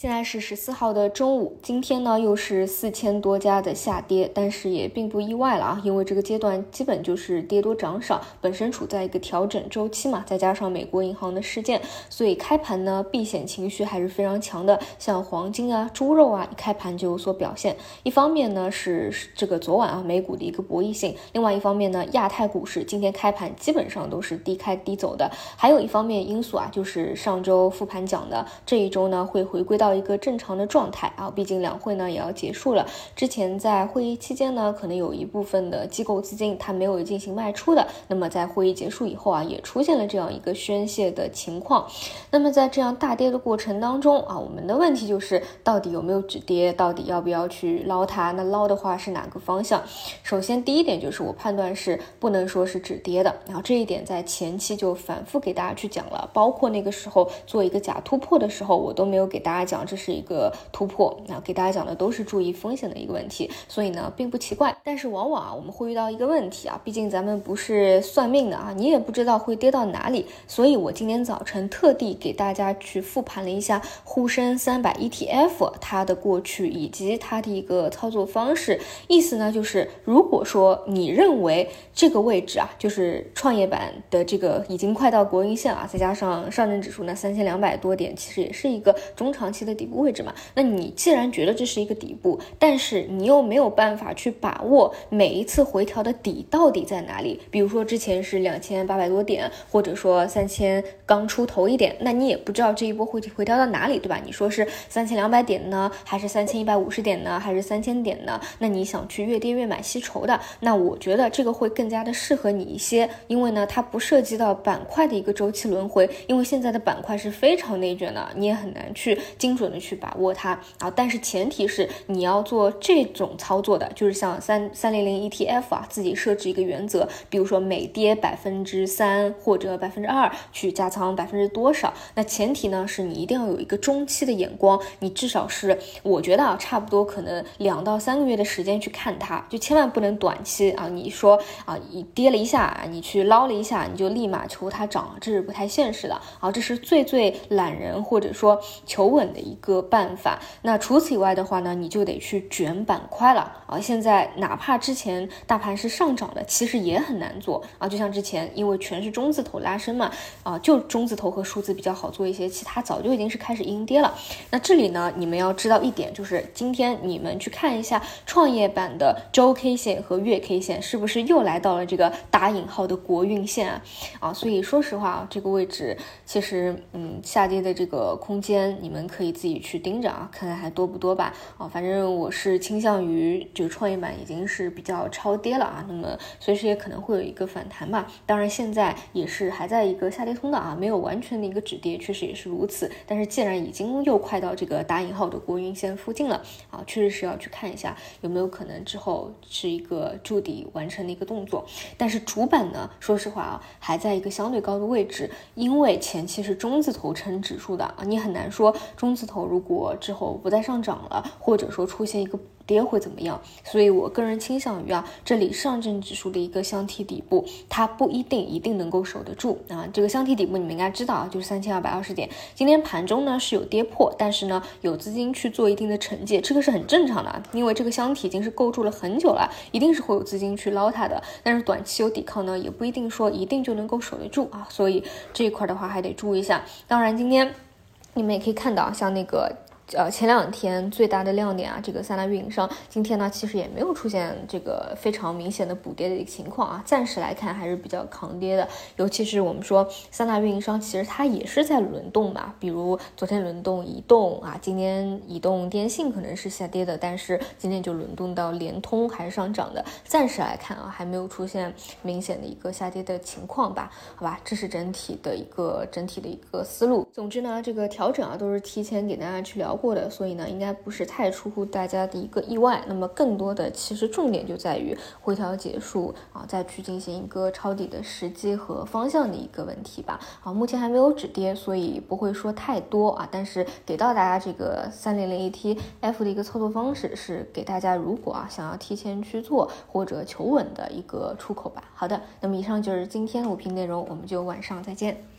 现在是十四号的中午，今天呢又是四千多家的下跌，但是也并不意外了啊，因为这个阶段基本就是跌多涨少，本身处在一个调整周期嘛，再加上美国银行的事件，所以开盘呢避险情绪还是非常强的，像黄金啊、猪肉啊，一开盘就有所表现。一方面呢是这个昨晚啊美股的一个博弈性，另外一方面呢亚太股市今天开盘基本上都是低开低走的，还有一方面因素啊就是上周复盘讲的，这一周呢会回归到。到一个正常的状态啊，毕竟两会呢也要结束了。之前在会议期间呢，可能有一部分的机构资金它没有进行卖出的，那么在会议结束以后啊，也出现了这样一个宣泄的情况。那么在这样大跌的过程当中啊，我们的问题就是到底有没有止跌，到底要不要去捞它？那捞的话是哪个方向？首先第一点就是我判断是不能说是止跌的，然后这一点在前期就反复给大家去讲了，包括那个时候做一个假突破的时候，我都没有给大家讲。这是一个突破，那给大家讲的都是注意风险的一个问题，所以呢并不奇怪。但是往往啊我们会遇到一个问题啊，毕竟咱们不是算命的啊，你也不知道会跌到哪里，所以我今天早晨特地给大家去复盘了一下沪深三百 ETF 它的过去以及它的一个操作方式。意思呢就是，如果说你认为这个位置啊，就是创业板的这个已经快到国运线啊，再加上上证指数呢三千两百多点，其实也是一个中长期的。底部位置嘛，那你既然觉得这是一个底部，但是你又没有办法去把握每一次回调的底到底在哪里，比如说之前是两千八百多点，或者说三千刚出头一点，那你也不知道这一波会回调到哪里，对吧？你说是三千两百点呢，还是三千一百五十点呢，还是三千点呢？那你想去越跌越买吸筹的，那我觉得这个会更加的适合你一些，因为呢，它不涉及到板块的一个周期轮回，因为现在的板块是非常内卷的，你也很难去精准。的去把握它啊，但是前提是你要做这种操作的，就是像三三零零 ETF 啊，自己设置一个原则，比如说每跌百分之三或者百分之二去加仓百分之多少。那前提呢是你一定要有一个中期的眼光，你至少是我觉得啊，差不多可能两到三个月的时间去看它，就千万不能短期啊，你说啊，你跌了一下，你去捞了一下，你就立马求它涨，这是不太现实的啊，这是最最懒人或者说求稳的一。个办法，那除此以外的话呢，你就得去卷板块了啊！现在哪怕之前大盘是上涨的，其实也很难做啊！就像之前，因为全是中字头拉升嘛，啊，就中字头和数字比较好做一些，其他早就已经是开始阴跌了。那这里呢，你们要知道一点，就是今天你们去看一下创业板的周 K 线和月 K 线，是不是又来到了这个打引号的国运线啊？啊，所以说实话啊，这个位置其实嗯，下跌的这个空间，你们可以自己。去盯着啊，看看还多不多吧。啊，反正我是倾向于这个创业板已经是比较超跌了啊，那么随时也可能会有一个反弹吧。当然现在也是还在一个下跌通道啊，没有完全的一个止跌，确实也是如此。但是既然已经又快到这个打引号的国运线附近了啊，确实是要去看一下有没有可能之后是一个筑底完成的一个动作。但是主板呢，说实话啊，还在一个相对高的位置，因为前期是中字头撑指数的啊，你很难说中字头。如果之后不再上涨了，或者说出现一个跌会怎么样？所以我个人倾向于啊，这里上证指数的一个箱体底部，它不一定一定能够守得住啊。这个箱体底部你们应该知道啊，就是三千二百二十点。今天盘中呢是有跌破，但是呢有资金去做一定的惩戒，这个是很正常的，因为这个箱体已经是构筑了很久了，一定是会有资金去捞它的。但是短期有抵抗呢，也不一定说一定就能够守得住啊。所以这一块的话还得注意一下。当然今天。你们也可以看到，像那个。呃，前两天最大的亮点啊，这个三大运营商今天呢，其实也没有出现这个非常明显的补跌的一个情况啊，暂时来看还是比较抗跌的。尤其是我们说三大运营商，其实它也是在轮动嘛，比如昨天轮动移动啊，今天移动电信可能是下跌的，但是今天就轮动到联通还是上涨的。暂时来看啊，还没有出现明显的一个下跌的情况吧？好吧，这是整体的一个整体的一个思路。总之呢，这个调整啊，都是提前给大家去聊。过的，所以呢，应该不是太出乎大家的一个意外。那么，更多的其实重点就在于回调结束啊，再去进行一个抄底的时机和方向的一个问题吧。啊，目前还没有止跌，所以不会说太多啊。但是给到大家这个三零零 ETF 的一个操作方式，是给大家如果啊想要提前去做或者求稳的一个出口吧。好的，那么以上就是今天的五评内容，我们就晚上再见。